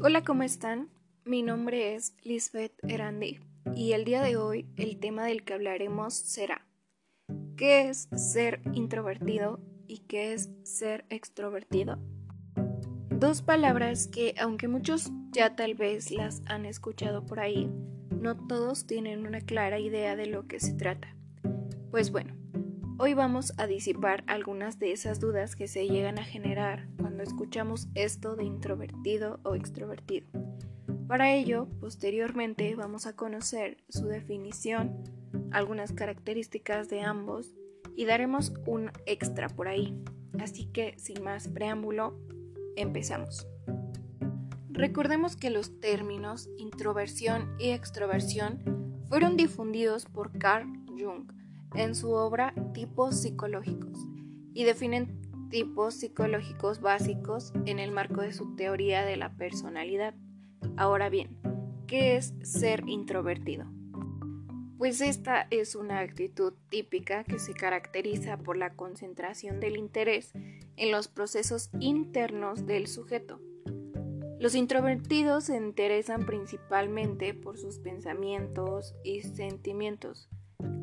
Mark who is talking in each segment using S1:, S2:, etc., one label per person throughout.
S1: Hola, ¿cómo están? Mi nombre es Lisbeth Erandi y el día de hoy el tema del que hablaremos será ¿qué es ser introvertido y qué es ser extrovertido? Dos palabras que aunque muchos ya tal vez las han escuchado por ahí, no todos tienen una clara idea de lo que se trata. Pues bueno, Hoy vamos a disipar algunas de esas dudas que se llegan a generar cuando escuchamos esto de introvertido o extrovertido. Para ello, posteriormente vamos a conocer su definición, algunas características de ambos y daremos un extra por ahí. Así que, sin más preámbulo, empezamos. Recordemos que los términos introversión y extroversión fueron difundidos por Carl Jung en su obra Tipos psicológicos y definen tipos psicológicos básicos en el marco de su teoría de la personalidad. Ahora bien, ¿qué es ser introvertido? Pues esta es una actitud típica que se caracteriza por la concentración del interés en los procesos internos del sujeto. Los introvertidos se interesan principalmente por sus pensamientos y sentimientos,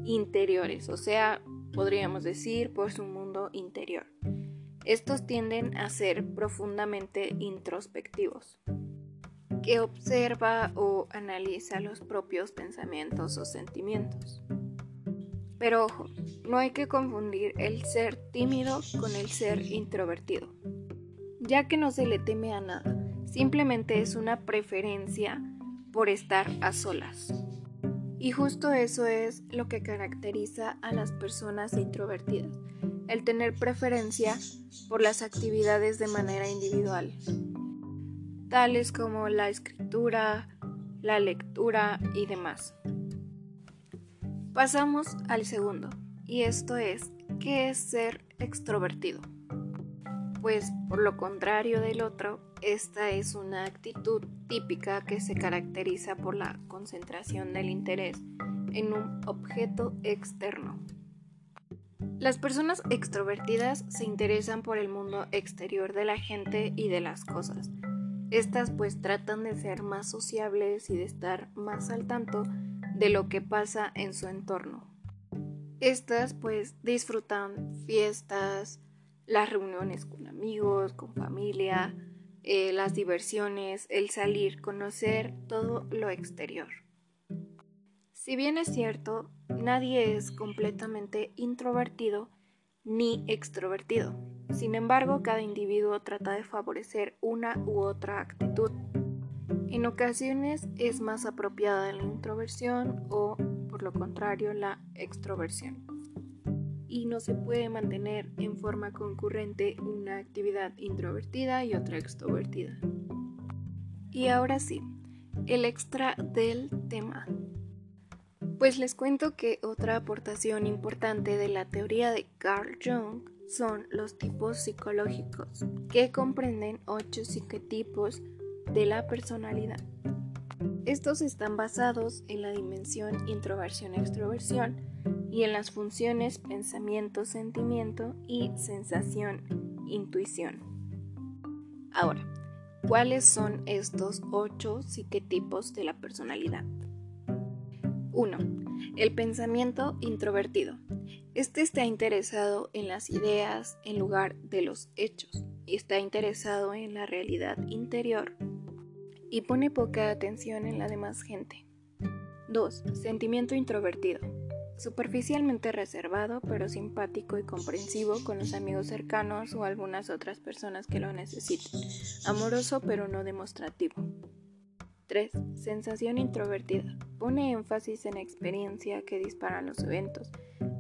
S1: interiores, o sea, podríamos decir por su mundo interior. Estos tienden a ser profundamente introspectivos, que observa o analiza los propios pensamientos o sentimientos. Pero ojo, no hay que confundir el ser tímido con el ser introvertido, ya que no se le teme a nada, simplemente es una preferencia por estar a solas. Y justo eso es lo que caracteriza a las personas introvertidas, el tener preferencia por las actividades de manera individual, tales como la escritura, la lectura y demás. Pasamos al segundo, y esto es, ¿qué es ser extrovertido? Pues por lo contrario del otro, esta es una actitud típica que se caracteriza por la concentración del interés en un objeto externo. Las personas extrovertidas se interesan por el mundo exterior de la gente y de las cosas. Estas pues tratan de ser más sociables y de estar más al tanto de lo que pasa en su entorno. Estas pues disfrutan fiestas, las reuniones con amigos, con familia, eh, las diversiones, el salir, conocer todo lo exterior. Si bien es cierto, nadie es completamente introvertido ni extrovertido. Sin embargo, cada individuo trata de favorecer una u otra actitud. En ocasiones es más apropiada la introversión o, por lo contrario, la extroversión y no se puede mantener en forma concurrente una actividad introvertida y otra extrovertida. Y ahora sí, el extra del tema. Pues les cuento que otra aportación importante de la teoría de Carl Jung son los tipos psicológicos, que comprenden ocho psicotipos de la personalidad. Estos están basados en la dimensión introversión-extroversión y en las funciones pensamiento, sentimiento y sensación, intuición. Ahora, ¿cuáles son estos ocho psiquetipos de la personalidad? 1. El pensamiento introvertido. Este está interesado en las ideas en lugar de los hechos y está interesado en la realidad interior y pone poca atención en la demás gente. 2. Sentimiento introvertido. Superficialmente reservado, pero simpático y comprensivo con los amigos cercanos o algunas otras personas que lo necesiten. Amoroso, pero no demostrativo. 3. Sensación introvertida. Pone énfasis en experiencia que disparan los eventos,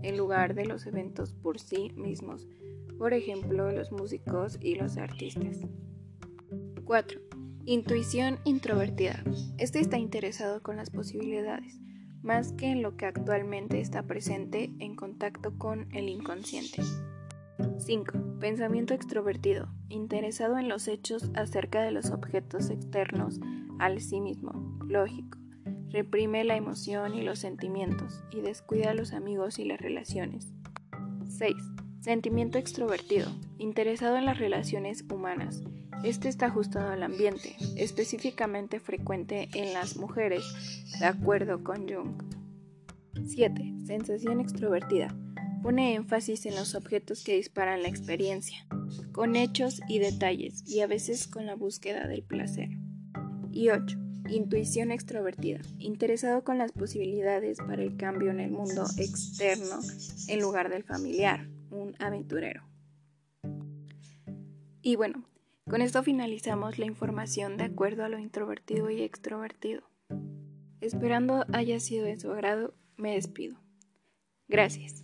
S1: en lugar de los eventos por sí mismos, por ejemplo, los músicos y los artistas. 4. Intuición introvertida. Este está interesado con las posibilidades, más que en lo que actualmente está presente en contacto con el inconsciente. 5. Pensamiento extrovertido. Interesado en los hechos acerca de los objetos externos al sí mismo. Lógico. Reprime la emoción y los sentimientos y descuida a los amigos y las relaciones. 6. Sentimiento extrovertido. Interesado en las relaciones humanas Este está ajustado al ambiente, específicamente frecuente en las mujeres, de acuerdo con Jung. 7. Sensación extrovertida. Pone énfasis en los objetos que disparan la experiencia, con hechos y detalles, y a veces con la búsqueda del placer. Y 8. Intuición extrovertida. Interesado con las posibilidades para el cambio en el mundo externo en lugar del familiar, un aventurero. Y bueno, con esto finalizamos la información de acuerdo a lo introvertido y extrovertido. Esperando haya sido de su agrado, me despido. Gracias.